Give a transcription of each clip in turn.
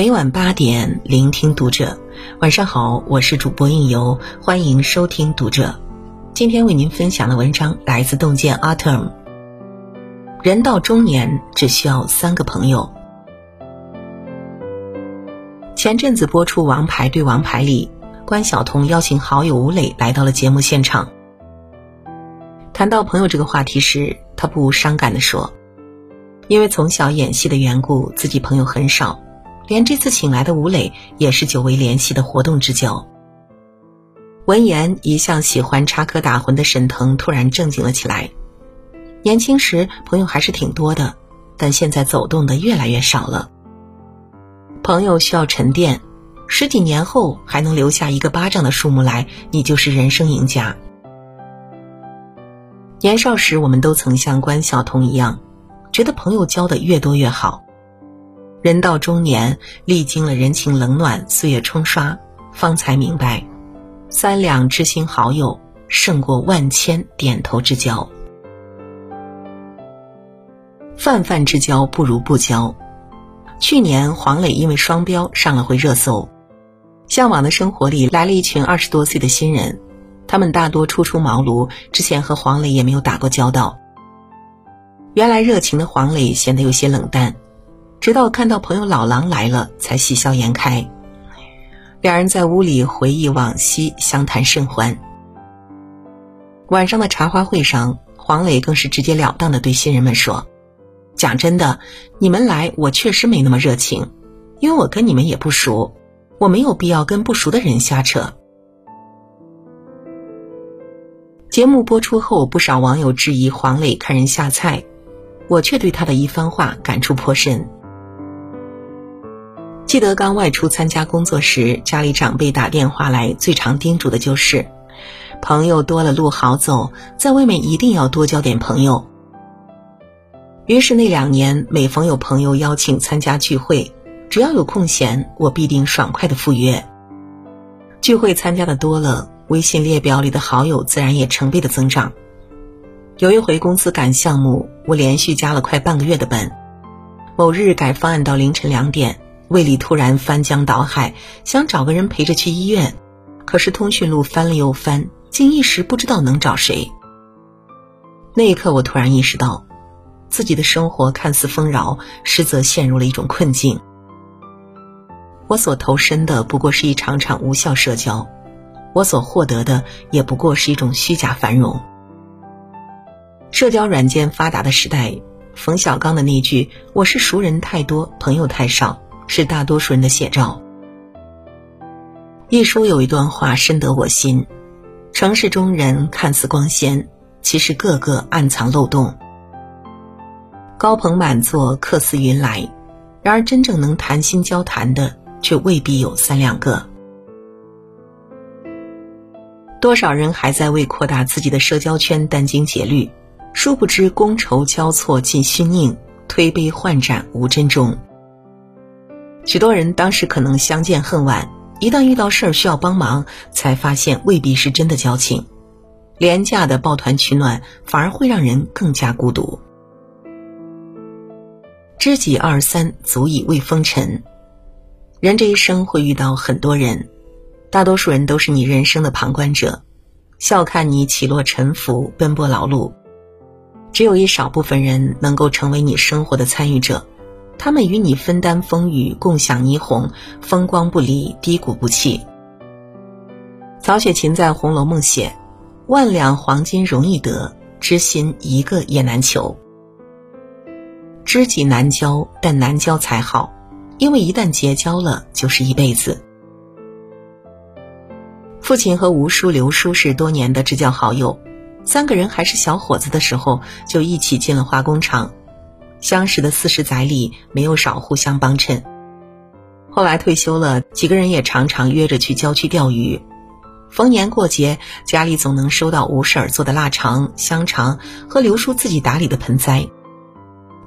每晚八点，聆听读者。晚上好，我是主播应由，欢迎收听读者。今天为您分享的文章来自洞见 Autumn。人到中年，只需要三个朋友。前阵子播出《王牌对王牌》里，关晓彤邀请好友吴磊来到了节目现场。谈到朋友这个话题时，他不无伤感地说：“因为从小演戏的缘故，自己朋友很少，连这次请来的吴磊也是久违联系的活动之交。”闻言，一向喜欢插科打诨的沈腾突然正经了起来。年轻时朋友还是挺多的，但现在走动的越来越少了。朋友需要沉淀，十几年后还能留下一个巴掌的数目来，你就是人生赢家。年少时，我们都曾像关晓彤一样，觉得朋友交的越多越好。人到中年，历经了人情冷暖、岁月冲刷，方才明白，三两知心好友胜过万千点头之交。泛泛之交不如不交。去年黄磊因为双标上了回热搜，《向往的生活》里来了一群二十多岁的新人。他们大多初出茅庐，之前和黄磊也没有打过交道。原来热情的黄磊显得有些冷淡，直到看到朋友老狼来了，才喜笑颜开。两人在屋里回忆往昔，相谈甚欢。晚上的茶话会上，黄磊更是直截了当的对新人们说：“讲真的，你们来，我确实没那么热情，因为我跟你们也不熟，我没有必要跟不熟的人瞎扯。”节目播出后，不少网友质疑黄磊看人下菜，我却对他的一番话感触颇深。记得刚外出参加工作时，家里长辈打电话来，最常叮嘱的就是：朋友多了路好走，在外面一定要多交点朋友。于是那两年，每逢有朋友邀请参加聚会，只要有空闲，我必定爽快的赴约。聚会参加的多了。微信列表里的好友自然也成倍的增长。有一回公司赶项目，我连续加了快半个月的班。某日改方案到凌晨两点，胃里突然翻江倒海，想找个人陪着去医院，可是通讯录翻了又翻，竟一时不知道能找谁。那一刻，我突然意识到，自己的生活看似丰饶，实则陷入了一种困境。我所投身的不过是一场场无效社交。我所获得的也不过是一种虚假繁荣。社交软件发达的时代，冯小刚的那句“我是熟人太多，朋友太少”，是大多数人的写照。一书有一段话深得我心：城市中人看似光鲜，其实个个暗藏漏洞。高朋满座，客似云来，然而真正能谈心交谈的，却未必有三两个。多少人还在为扩大自己的社交圈殚精竭虑，殊不知觥筹交错尽虚宁，推杯换盏无真衷。许多人当时可能相见恨晚，一旦遇到事儿需要帮忙，才发现未必是真的交情。廉价的抱团取暖，反而会让人更加孤独。知己二三，足以慰风尘。人这一生会遇到很多人。大多数人都是你人生的旁观者，笑看你起落沉浮、奔波劳碌；只有一少部分人能够成为你生活的参与者，他们与你分担风雨，共享霓虹，风光不离，低谷不弃。曹雪芹在《红楼梦》写：“万两黄金容易得，知心一个也难求。”知己难交，但难交才好，因为一旦结交了，就是一辈子。父亲和吴叔、刘叔是多年的至交好友，三个人还是小伙子的时候就一起进了化工厂，相识的四十载里没有少互相帮衬。后来退休了，几个人也常常约着去郊区钓鱼。逢年过节，家里总能收到吴婶儿做的腊肠、香肠和刘叔自己打理的盆栽。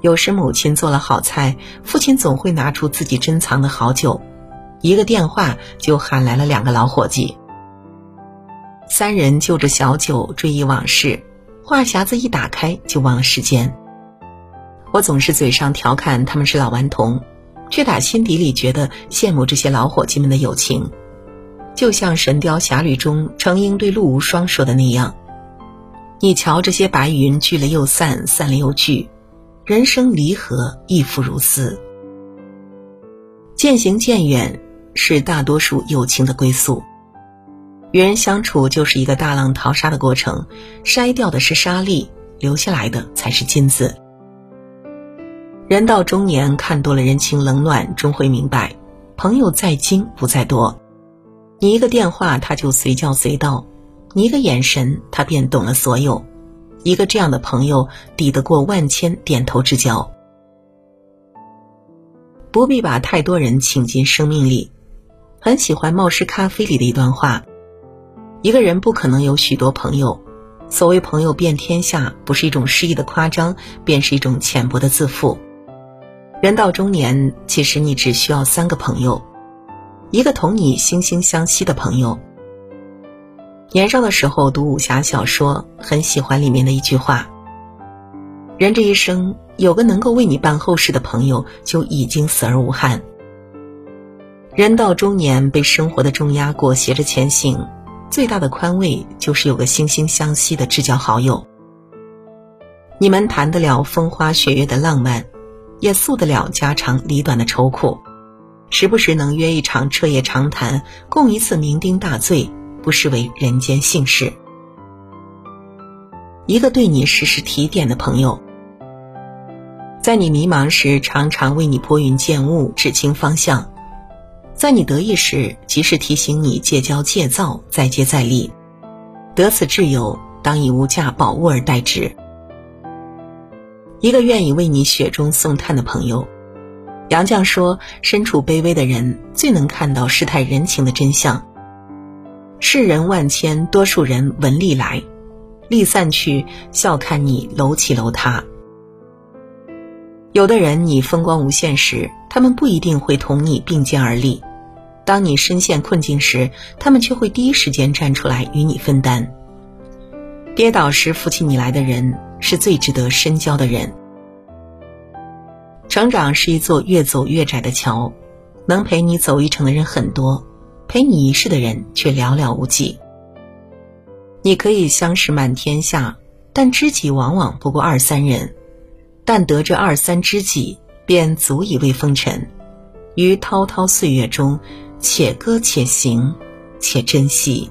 有时母亲做了好菜，父亲总会拿出自己珍藏的好酒，一个电话就喊来了两个老伙计。三人就着小酒追忆往事，话匣子一打开就忘了时间。我总是嘴上调侃他们是老顽童，却打心底里觉得羡慕这些老伙计们的友情。就像《神雕侠侣》中程英对陆无双说的那样：“你瞧，这些白云聚了又散，散了又聚，人生离合亦复如斯。渐行渐远是大多数友情的归宿。与人相处就是一个大浪淘沙的过程，筛掉的是沙粒，留下来的才是金子。人到中年，看多了人情冷暖，终会明白，朋友在精不在多。你一个电话，他就随叫随到；你一个眼神，他便懂了所有。一个这样的朋友，抵得过万千点头之交。不必把太多人请进生命里。很喜欢《冒失咖啡》里的一段话：一个人不可能有许多朋友。所谓朋友遍天下，不是一种诗意的夸张，便是一种浅薄的自负。人到中年，其实你只需要三个朋友。一个同你惺惺相惜的朋友。年少的时候读武侠小说，很喜欢里面的一句话：“人这一生有个能够为你办后事的朋友，就已经死而无憾。”人到中年，被生活的重压裹挟着前行，最大的宽慰就是有个惺惺相惜的至交好友。你们谈得了风花雪月的浪漫，也诉得了家长里短的愁苦。时不时能约一场彻夜长谈，共一次酩酊大醉，不失为人间幸事。一个对你时时提点的朋友，在你迷茫时常常为你拨云见雾、指清方向；在你得意时及时提醒你戒骄戒躁、再接再厉。得此挚友，当以无价宝物而待之。一个愿意为你雪中送炭的朋友。杨绛说：“身处卑微的人最能看到世态人情的真相。世人万千，多数人闻利来，利散去，笑看你楼起楼塌。有的人，你风光无限时，他们不一定会同你并肩而立；当你深陷困境时，他们却会第一时间站出来与你分担。跌倒时扶起你来的人，是最值得深交的人。”成长是一座越走越窄的桥，能陪你走一程的人很多，陪你一世的人却寥寥无几。你可以相识满天下，但知己往往不过二三人，但得这二三知己，便足以为风尘。于滔滔岁月中，且歌且行，且珍惜。